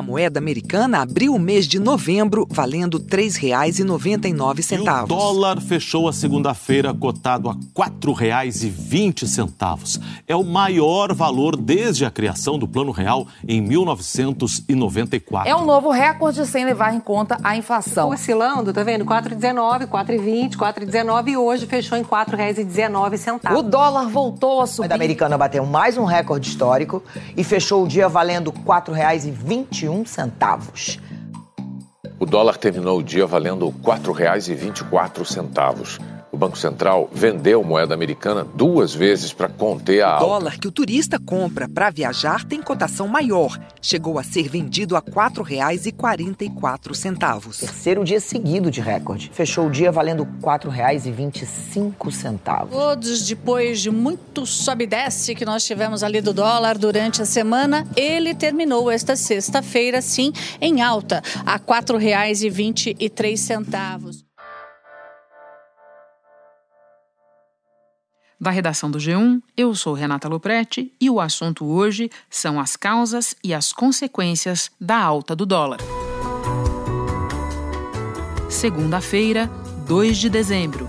A moeda americana abriu o mês de novembro valendo R$ 3,99. E o dólar fechou a segunda-feira cotado a R$ 4,20. É o maior valor desde a criação do Plano Real em 1994. É um novo recorde sem levar em conta a inflação. Oscilando, tá vendo? 4,19, 4,20, 4,19 e hoje fechou em R$ 4,19. O dólar voltou a subir. A moeda americana bateu mais um recorde histórico e fechou o dia valendo R$ 4,20 centavos. O dólar terminou o dia valendo R$ 4,24. O Banco Central vendeu moeda americana duas vezes para conter a alta. O dólar que o turista compra para viajar tem cotação maior. Chegou a ser vendido a R$ 4,44. Terceiro dia seguido de recorde. Fechou o dia valendo R$ 4,25. Todos depois de muito sobe e desce que nós tivemos ali do dólar durante a semana, ele terminou esta sexta-feira, sim, em alta, a R$ 4,23. Da redação do G1, eu sou Renata Loprete e o assunto hoje são as causas e as consequências da alta do dólar. Segunda-feira, 2 de dezembro.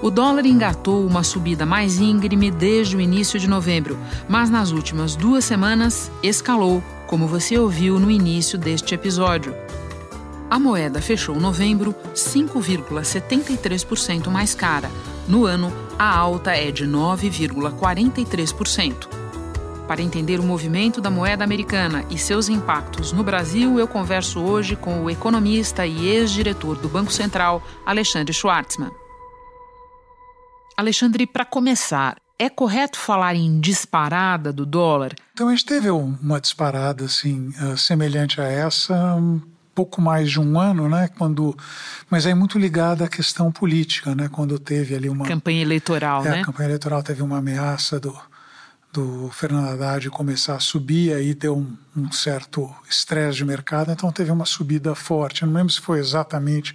O dólar engatou uma subida mais íngreme desde o início de novembro, mas nas últimas duas semanas escalou, como você ouviu no início deste episódio. A moeda fechou novembro 5,73% mais cara. No ano, a alta é de 9,43%. Para entender o movimento da moeda americana e seus impactos no Brasil, eu converso hoje com o economista e ex-diretor do Banco Central, Alexandre Schwartzman. Alexandre, para começar, é correto falar em disparada do dólar? Então a gente teve uma disparada assim semelhante a essa pouco mais de um ano, né? Quando, mas é muito ligada à questão política, né? Quando teve ali uma campanha eleitoral, é, né? A campanha eleitoral teve uma ameaça do do Fernando Haddad começar a subir, aí deu um, um certo estresse de mercado, então teve uma subida forte. Eu não lembro se foi exatamente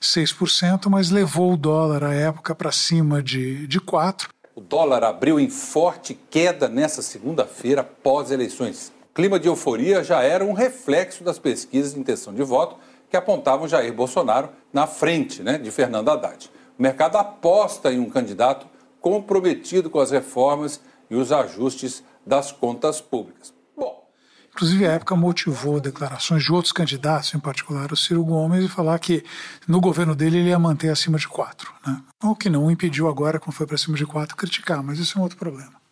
6%, mas levou o dólar à época para cima de, de 4%. O dólar abriu em forte queda nessa segunda-feira pós-eleições clima de euforia já era um reflexo das pesquisas de intenção de voto que apontavam Jair Bolsonaro na frente né, de Fernando Haddad. O mercado aposta em um candidato comprometido com as reformas e os ajustes das contas públicas. Bom. Inclusive, a época motivou declarações de outros candidatos, em particular o Ciro Gomes, e falar que no governo dele ele ia manter acima de quatro. Né? O que não impediu agora, quando foi para cima de quatro, criticar, mas isso é um outro problema.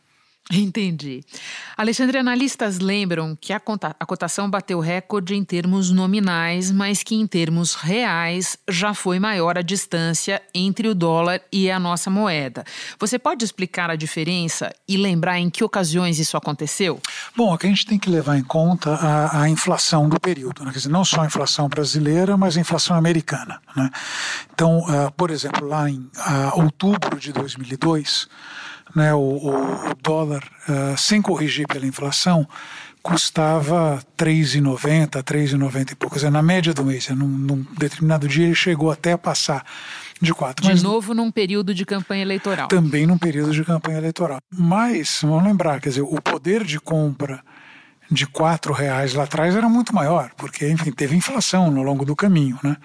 Entendi. Alexandre, analistas lembram que a, cotação bateu recorde em termos nominais, mas que em termos reais já foi maior a distância entre o dólar e a nossa moeda. Você pode explicar a diferença e lembrar em que ocasiões isso aconteceu? Bom, aqui a gente tem que levar em conta a, a inflação do período, né? quer dizer, não só a inflação brasileira, mas a inflação americana. Né? Então, uh, por exemplo, lá em uh, outubro de 2002, né, o, o, dólar, uh, sem corrigir pela inflação, custava 3,90, 3,90 e pouco. na média do mês, num, num, determinado dia ele chegou até a passar de 4. De novo num período de campanha eleitoral. Também num período de campanha eleitoral. Mas, vamos lembrar, quer dizer, o poder de compra de quatro reais lá atrás era muito maior, porque enfim teve inflação no longo do caminho, né?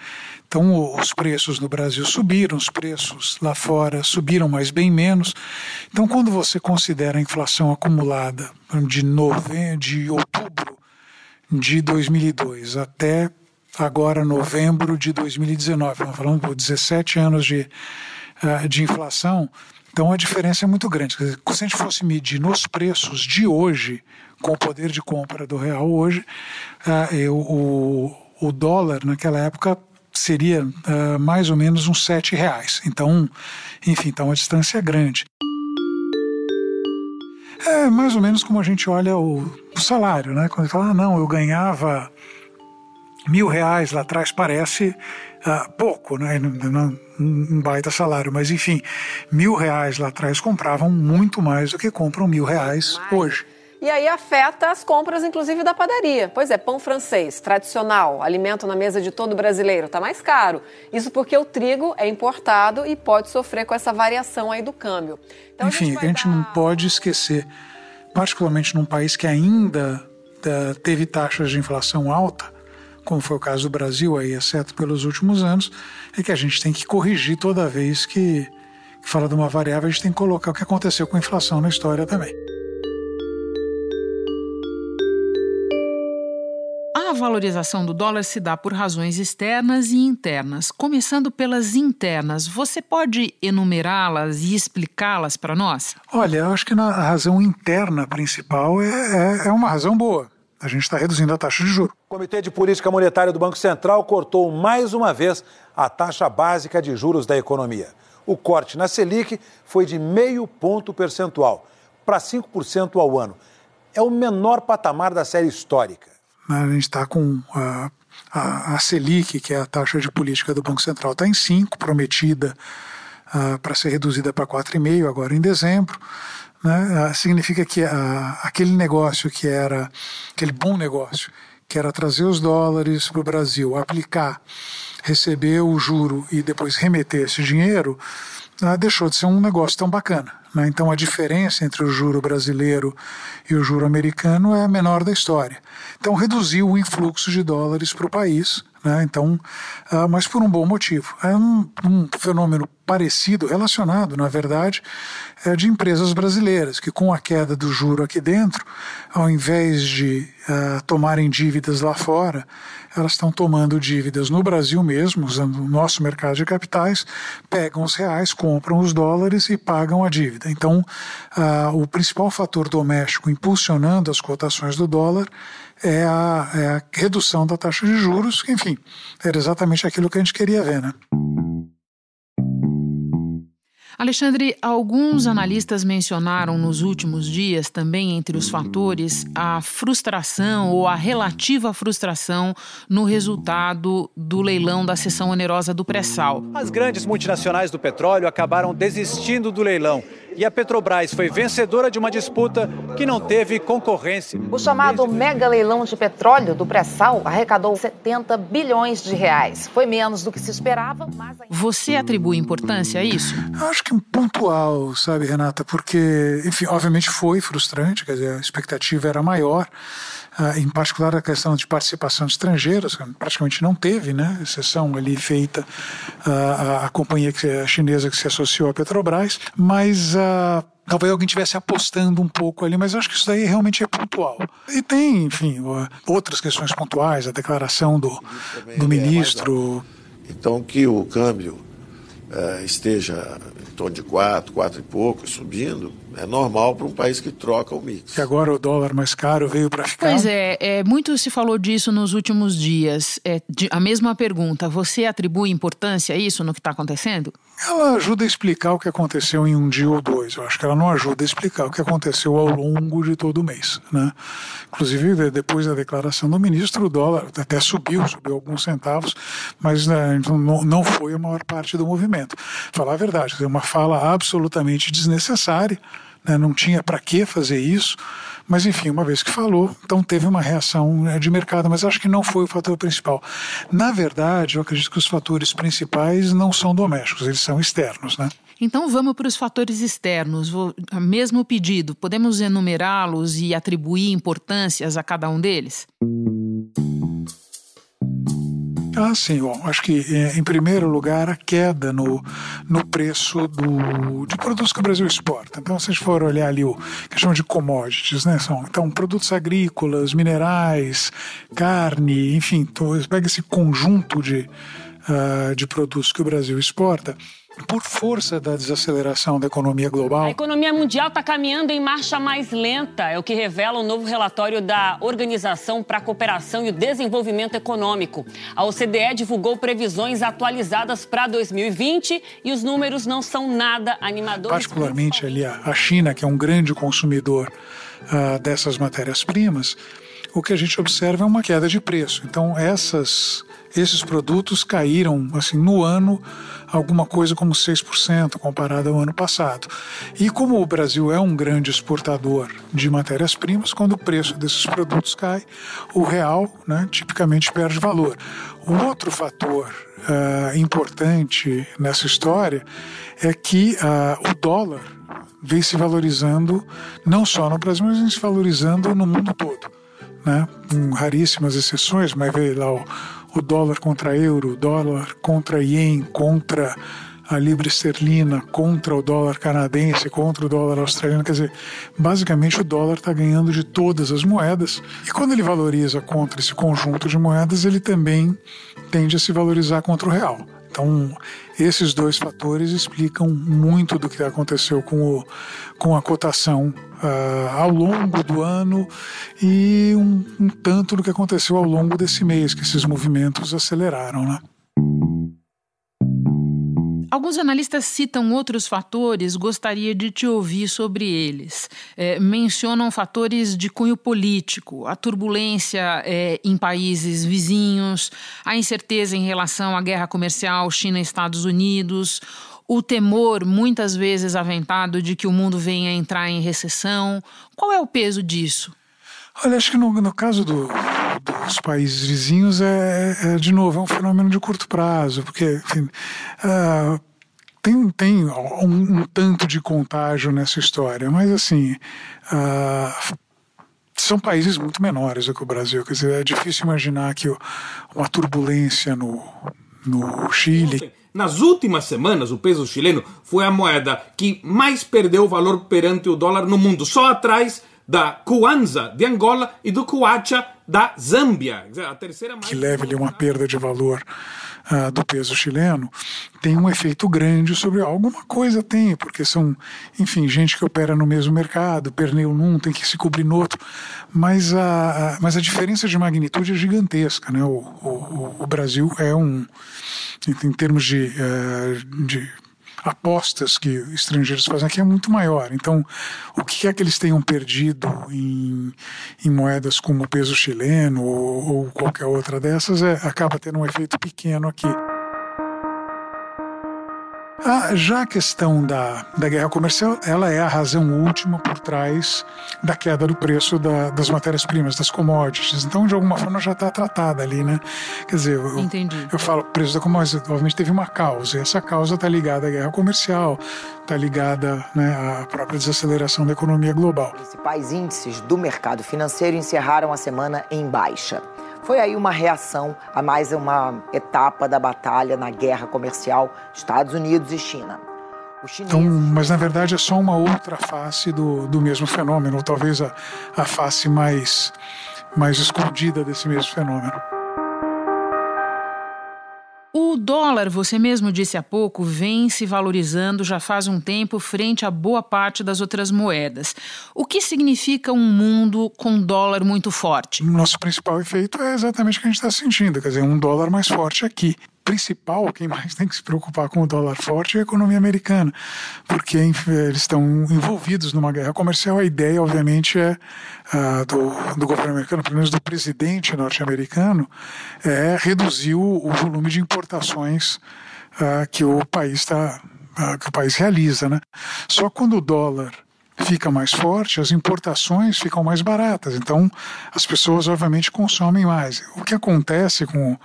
Então os preços no Brasil subiram, os preços lá fora subiram, mas bem menos. Então quando você considera a inflação acumulada de nove... de outubro de 2002 até agora novembro de 2019, nós falando por 17 anos de, eh, de inflação, então a diferença é muito grande. Se a gente fosse medir nos preços de hoje, com o poder de compra do real hoje, uh, eu, o, o dólar naquela época seria uh, mais ou menos uns sete reais. Então, enfim, está uma distância grande. É mais ou menos como a gente olha o, o salário, né? Quando fala, ah, não, eu ganhava mil reais lá atrás, parece uh, pouco, né? Um baita salário, mas enfim, mil reais lá atrás compravam muito mais do que compram mil reais hoje. E aí afeta as compras, inclusive da padaria. Pois é, pão francês, tradicional, alimento na mesa de todo brasileiro, está mais caro. Isso porque o trigo é importado e pode sofrer com essa variação aí do câmbio. Então, Enfim, a gente, a gente dar... não pode esquecer, particularmente num país que ainda uh, teve taxas de inflação alta, como foi o caso do Brasil aí, exceto pelos últimos anos, é que a gente tem que corrigir toda vez que, que fala de uma variável, a gente tem que colocar o que aconteceu com a inflação na história também. Valorização do dólar se dá por razões externas e internas. Começando pelas internas, você pode enumerá-las e explicá-las para nós? Olha, eu acho que a razão interna principal é, é, é uma razão boa. A gente está reduzindo a taxa de juros. O Comitê de Política Monetária do Banco Central cortou mais uma vez a taxa básica de juros da economia. O corte na Selic foi de meio ponto percentual para 5% ao ano. É o menor patamar da série histórica. Né? A gente está com a, a, a, Selic, que é a taxa de política do Banco Central, está em 5, prometida uh, para ser reduzida para 4,5 agora em dezembro. Né? Uh, significa que uh, aquele negócio que era, aquele bom negócio, que era trazer os dólares para o Brasil, aplicar, receber o juro e depois remeter esse dinheiro, deixou de ser um negócio tão bacana. Né? Então a diferença entre o juro brasileiro e o juro americano é a menor da história. Então reduziu o influxo de dólares para o país, né? então, uh, mas por um bom motivo. É um, um, fenômeno parecido, relacionado, na verdade, é de empresas brasileiras, que com a queda do juro aqui dentro, ao invés de uh, tomarem dívidas lá fora, elas estão tomando dívidas no Brasil mesmo, usando o nosso mercado de capitais, pegam os reais, compram os dólares e pagam a dívida. Então, uh, o principal fator doméstico impulsionando as cotações do dólar é a, é a redução da taxa de juros, enfim, era exatamente aquilo que a gente queria ver, né? Alexandre, alguns analistas mencionaram nos últimos dias, também entre os fatores, a frustração ou a relativa frustração no resultado do leilão da seção onerosa do pré-sal. As grandes multinacionais do petróleo acabaram desistindo do leilão e a Petrobras foi vencedora de uma disputa que não teve concorrência. O chamado mega leilão de petróleo do pré-sal arrecadou 70 bilhões de reais. Foi menos do que se esperava, mas... Você atribui importância a isso? Acho que pontual, sabe, Renata? Porque, enfim, obviamente foi frustrante, quer dizer, a expectativa era maior. Uh, em particular a questão de participação de estrangeiros, praticamente não teve, né? Exceção ali feita uh, a, companhia que, a chinesa que se associou à Petrobras, mas uh, talvez alguém estivesse apostando um pouco ali, mas eu acho que isso daí realmente é pontual. E tem, enfim, outras questões pontuais, a declaração do, do ministro. Então, que o câmbio esteja em torno de 4, 4 e pouco, subindo, é normal para um país que troca o mix. E agora o dólar mais caro veio para ficar. Pois é, é, muito se falou disso nos últimos dias. É, de, a mesma pergunta, você atribui importância a isso no que está acontecendo? Ela ajuda a explicar o que aconteceu em um dia ou dois. Eu acho que ela não ajuda a explicar o que aconteceu ao longo de todo o mês. Né? Inclusive, depois da declaração do ministro, o dólar até subiu, subiu alguns centavos, mas né, não, não foi a maior parte do movimento. Falar a verdade, é uma fala absolutamente desnecessária né, não tinha para que fazer isso, mas enfim, uma vez que falou, então teve uma reação né, de mercado, mas acho que não foi o fator principal. Na verdade, eu acredito que os fatores principais não são domésticos, eles são externos, né? Então vamos para os fatores externos. Vou, mesmo pedido, podemos enumerá-los e atribuir importâncias a cada um deles? Ah, sim. Bom, acho que, é, em primeiro lugar, a queda no, no preço do, de produtos que o Brasil exporta. Então, se a gente for olhar ali o que chama de commodities, né? São, então, produtos agrícolas, minerais, carne, enfim, pega esse conjunto de, uh, de produtos que o Brasil exporta por força da desaceleração da economia global. A economia mundial está caminhando em marcha mais lenta, é o que revela o novo relatório da Organização para a Cooperação e o Desenvolvimento Econômico. A OCDE divulgou previsões atualizadas para 2020 e os números não são nada animadores. Particularmente ali a China, que é um grande consumidor uh, dessas matérias-primas, o que a gente observa é uma queda de preço. Então essas esses produtos caíram assim no ano alguma coisa como 6% comparado ao ano passado. E como o Brasil é um grande exportador de matérias-primas, quando o preço desses produtos cai, o real né, tipicamente perde valor. Um outro fator uh, importante nessa história é que uh, o dólar vem se valorizando não só no Brasil, mas vem se valorizando no mundo todo. Né? Com raríssimas exceções, mas veio lá o o dólar contra euro, o dólar contra ien, contra a libra esterlina, contra o dólar canadense, contra o dólar australiano. Quer dizer, basicamente o dólar está ganhando de todas as moedas. E quando ele valoriza contra esse conjunto de moedas, ele também tende a se valorizar contra o real. Então, esses dois fatores explicam muito do que aconteceu com, o, com a cotação uh, ao longo do ano e um, um tanto do que aconteceu ao longo desse mês, que esses movimentos aceleraram. Né? Alguns analistas citam outros fatores, gostaria de te ouvir sobre eles. É, mencionam fatores de cunho político, a turbulência é, em países vizinhos, a incerteza em relação à guerra comercial China-Estados Unidos, o temor, muitas vezes aventado, de que o mundo venha entrar em recessão. Qual é o peso disso? Olha, acho que no, no caso do, dos países vizinhos é, é, de novo, é um fenômeno de curto prazo, porque enfim, uh, tem, tem um, um, tanto de contágio nessa história, mas assim. Uh, são países muito menores do que o Brasil. Quer dizer, é difícil imaginar que uma turbulência no, no Chile. Nas últimas semanas, o peso chileno foi a moeda que mais perdeu valor perante o dólar no mundo, só atrás da Kwanza de Angola e do Kwacha da Zâmbia. A terceira mais... Que leve ali uma perda de valor uh, do peso chileno, tem um efeito grande sobre alguma coisa tem, porque são, enfim, gente que opera no mesmo mercado, perneu num, tem que se cobrir no outro, mas a, a mas a diferença de magnitude é gigantesca, né? O, o, o Brasil é um, em termos de, uh, de apostas que estrangeiros fazem aqui é muito maior. Então, o que é que eles tenham perdido em, em moedas como o peso chileno ou, ou qualquer outra dessas é, acaba tendo um efeito pequeno aqui. Ah, já a questão da, da guerra comercial, ela é a razão última por trás da queda do preço da, das matérias-primas, das commodities. Então, de alguma forma, já está tratada ali, né? Quer dizer, eu, Entendi. eu falo, preço da commodities, obviamente, teve uma causa, e essa causa está ligada à guerra comercial, está ligada né, à própria desaceleração da economia global. Os principais índices do mercado financeiro encerraram a semana em baixa. Foi aí uma reação a mais uma etapa da batalha na guerra comercial Estados Unidos e China. Então, mas na verdade é só uma outra face do, do mesmo fenômeno, ou talvez a, a face mais, mais escondida desse mesmo fenômeno. Dólar, você mesmo disse há pouco, vem se valorizando já faz um tempo frente a boa parte das outras moedas. O que significa um mundo com dólar muito forte? Nosso principal efeito é exatamente o que a gente está sentindo, quer dizer, um dólar mais forte aqui principal, quem mais tem que se preocupar com o dólar forte é a economia americana, porque eles estão envolvidos numa guerra comercial. A ideia, obviamente, é uh, do, do governo americano, pelo menos do presidente norte-americano, é reduzir o, o, volume de importações uh, que o país está uh, que o país realiza, né? Só quando o dólar fica mais forte, as importações ficam mais baratas. Então, as pessoas obviamente consomem mais. O que acontece com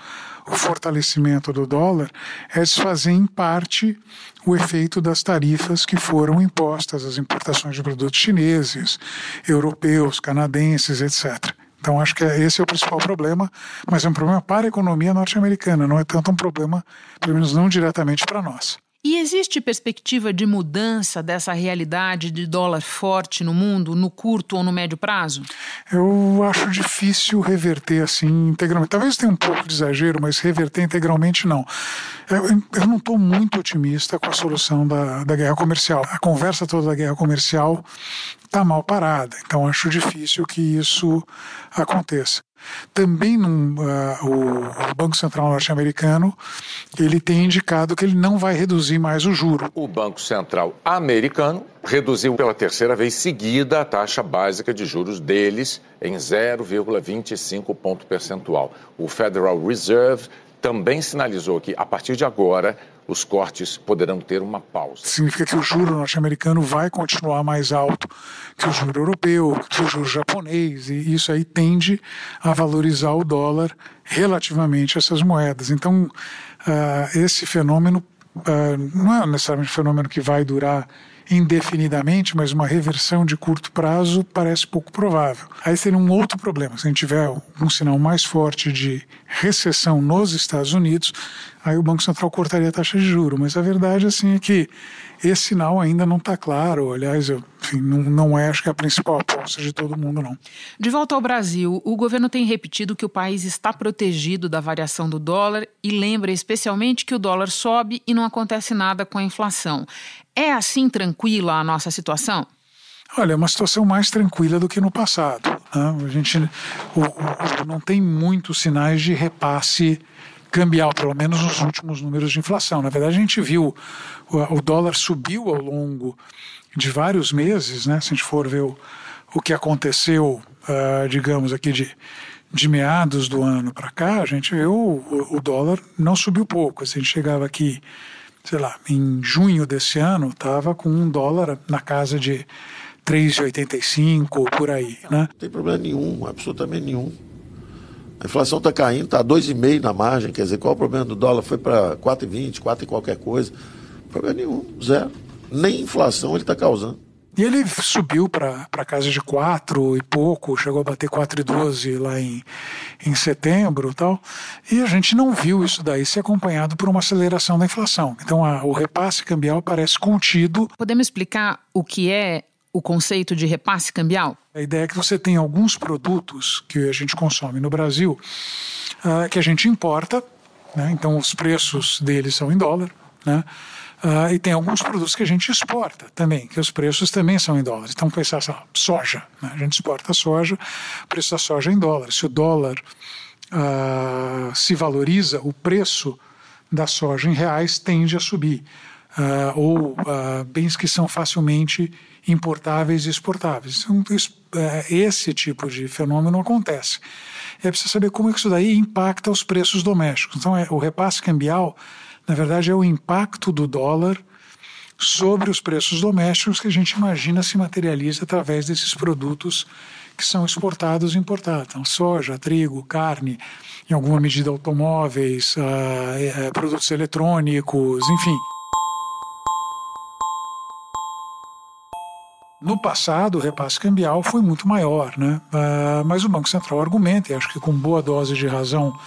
o fortalecimento do dólar é desfazer em parte o efeito das tarifas que foram impostas às importações de produtos chineses, europeus, canadenses, etc. Então, acho que esse é o principal problema, mas é um problema para a economia norte-americana, não é tanto um problema, pelo menos não diretamente para nós. E existe perspectiva de mudança dessa realidade de dólar forte no mundo, no curto ou no médio prazo? Eu acho difícil reverter assim integralmente. Talvez tenha um pouco de exagero, mas reverter integralmente não. Eu, eu não estou muito otimista com a solução da, da guerra comercial. A conversa toda da guerra comercial está mal parada, então acho difícil que isso aconteça. Também num, uh, o, o, Banco Central norte-americano ele tem indicado que ele não vai reduzir mais o juro. O Banco Central americano reduziu pela terceira vez seguida a taxa básica de juros deles em 0,25 ponto percentual. O Federal Reserve também sinalizou que, a partir de agora, os cortes poderão ter uma pausa. Significa que o juro norte-americano vai continuar mais alto que o juro europeu, que o juro japonês, e isso aí tende a valorizar o dólar relativamente a essas moedas. Então, uh, esse fenômeno uh, não é necessariamente um fenômeno que vai durar indefinidamente, mas uma reversão de curto prazo parece pouco provável. Aí seria um outro problema. Se a gente tiver um sinal mais forte de recessão nos Estados Unidos, aí o Banco Central cortaria a taxa de juro. Mas a verdade assim é que esse sinal ainda não está claro. Aliás, eu, enfim, não, não é, acho que é a principal aposta de todo mundo, não. De volta ao Brasil, o governo tem repetido que o país está protegido da variação do dólar e lembra especialmente que o dólar sobe e não acontece nada com a inflação. É assim tranquila a nossa situação? Olha, é uma situação mais tranquila do que no passado. Né? A gente o, o, não tem muitos sinais de repasse cambial, pelo menos nos últimos números de inflação. Na verdade, a gente viu o, o dólar subiu ao longo de vários meses, né? Se a gente for ver o, o que aconteceu, uh, digamos aqui de, de meados do ano para cá, a gente viu o, o dólar não subiu pouco. A gente chegava aqui sei lá, em junho desse ano, estava com um dólar na casa de 3,85 por aí. Né? Não tem problema nenhum, absolutamente nenhum. A inflação está caindo, está 2,5 na margem, quer dizer, qual o problema do dólar? Foi para 4,20, 4 e qualquer coisa. Problema nenhum, zero. Nem inflação ele está causando. E ele subiu para casa de 4 e pouco, chegou a bater 4,12 lá em, em setembro e tal. E a gente não viu isso daí ser acompanhado por uma aceleração da inflação. Então a, o repasse cambial parece contido. Podemos explicar o que é o conceito de repasse cambial? A ideia é que você tem alguns produtos que a gente consome no Brasil uh, que a gente importa, né? então os preços deles são em dólar, né? Uh, e tem alguns produtos que a gente exporta também, que os preços também são em dólares. Então, pensar assim, soja, né? a gente exporta soja, o preço da soja é em dólares. Se o dólar uh, se valoriza, o preço da soja em reais tende a subir. Uh, ou bens que são facilmente importáveis e exportáveis. Então, esse tipo de fenômeno acontece. É preciso saber como isso daí impacta os preços domésticos. Então, é, o repasse cambial na verdade, é o impacto do dólar sobre os preços domésticos que a gente imagina se materializa através desses produtos que são exportados e importados. Então, soja, trigo, carne, em alguma medida automóveis, uh, produtos eletrônicos, enfim. No passado, o repasse cambial foi muito maior, né? Uh, mas o Banco Central argumenta, e acho que com boa dose de razão,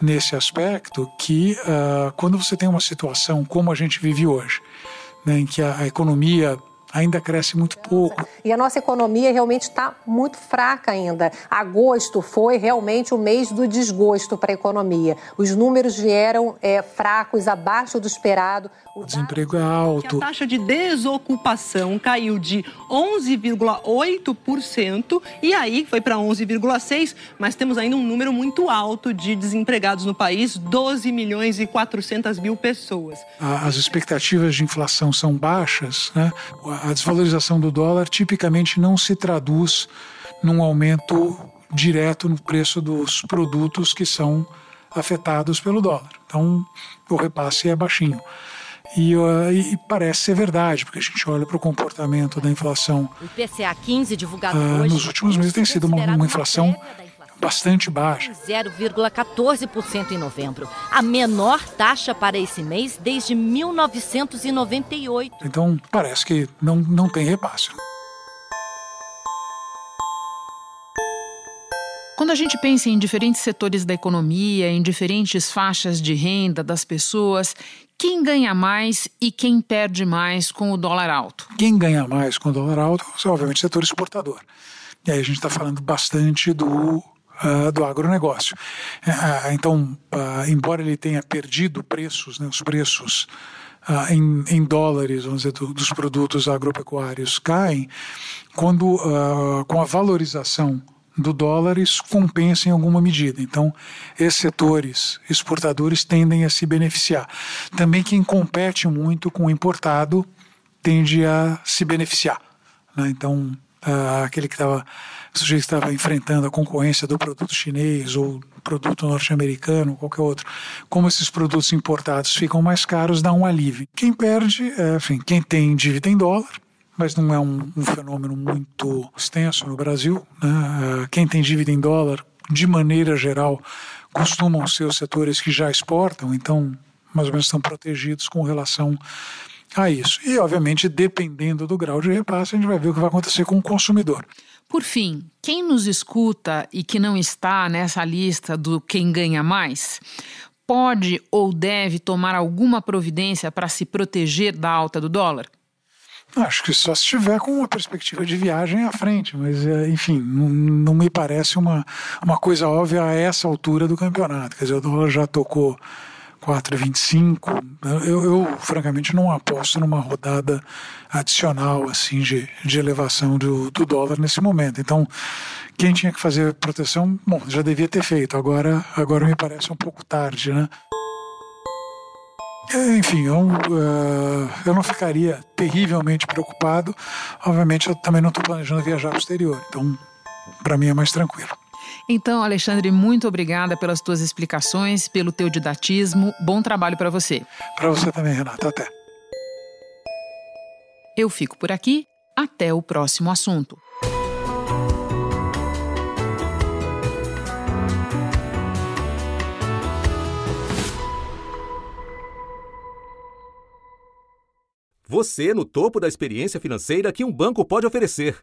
nesse aspecto que uh, quando você tem uma situação como a gente vive hoje, né, em que a economia ainda cresce muito pouco. E a nossa economia realmente está muito fraca ainda. Agosto foi realmente o mês do desgosto para a economia. Os números vieram é, fracos, abaixo do esperado. O desemprego é alto. A taxa de desocupação caiu de 11,8% e aí foi para 11,6%, mas temos ainda um número muito alto de desempregados no país, 12 milhões e 400 mil pessoas. As expectativas de inflação são baixas, né? A desvalorização do dólar tipicamente não se traduz num aumento direto no preço dos produtos que são afetados pelo dólar. Então, o repasse é baixinho. E, uh, e, parece ser verdade, porque a gente olha para o comportamento da inflação. O IPCA 15 divulgado uh, hoje, nos últimos meses tem sido uma, uma inflação bastante baixa. 0,14% em novembro, a menor taxa para esse mês desde 1998. Então, parece que não, não tem repasse. Quando a gente pensa em diferentes setores da economia, em diferentes faixas de renda das pessoas, quem ganha mais e quem perde mais com o dólar alto? Quem ganha mais com o dólar alto é, obviamente, o setor exportador. E aí a gente está falando bastante do uh, do agronegócio. Uh, então, uh, embora ele tenha perdido preços, né, os preços em, em, dólares, vamos dizer, do, dos produtos agropecuários caem, quando com a valorização do dólar isso compensa em alguma medida. Então, esses setores exportadores tendem a se beneficiar. Também quem compete muito com o importado tende a se beneficiar. Né? Então, uh, aquele que estava o sujeito estava enfrentando a concorrência do produto chinês ou produto norte-americano, qualquer outro, como esses produtos importados ficam mais caros, dá um alívio. Quem perde, é, enfim, quem tem dívida em dólar, mas não é um, um fenômeno muito extenso no Brasil. Né? Quem tem dívida em dólar, de maneira geral, costumam ser os setores que já exportam, então mais ou menos estão protegidos com relação a isso. E, obviamente, dependendo do grau de repasse, a gente vai ver o que vai acontecer com o consumidor. Por fim, quem nos escuta e que não está nessa lista do quem ganha mais, pode ou deve tomar alguma providência para se proteger da alta do dólar? Acho que só se estiver com uma perspectiva de viagem à frente, mas é, enfim, não, não, me parece uma, uma coisa óbvia a essa altura do campeonato. Quer dizer, o dólar já tocou 4,25. Eu, eu, francamente, não aposto numa rodada adicional assim de, de elevação do, do dólar nesse momento. Então, quem tinha que fazer proteção, bom, já devia ter feito. Agora, agora me parece um pouco tarde, né? É, enfim, eu, uh, eu não ficaria terrivelmente preocupado. Obviamente, eu também não estou planejando viajar para o exterior. Então, para mim é mais tranquilo. Então, Alexandre, muito obrigada pelas tuas explicações, pelo teu didatismo. Bom trabalho para você. Para você também, Renata. Até. Eu fico por aqui. Até o próximo assunto. Você no topo da experiência financeira que um banco pode oferecer.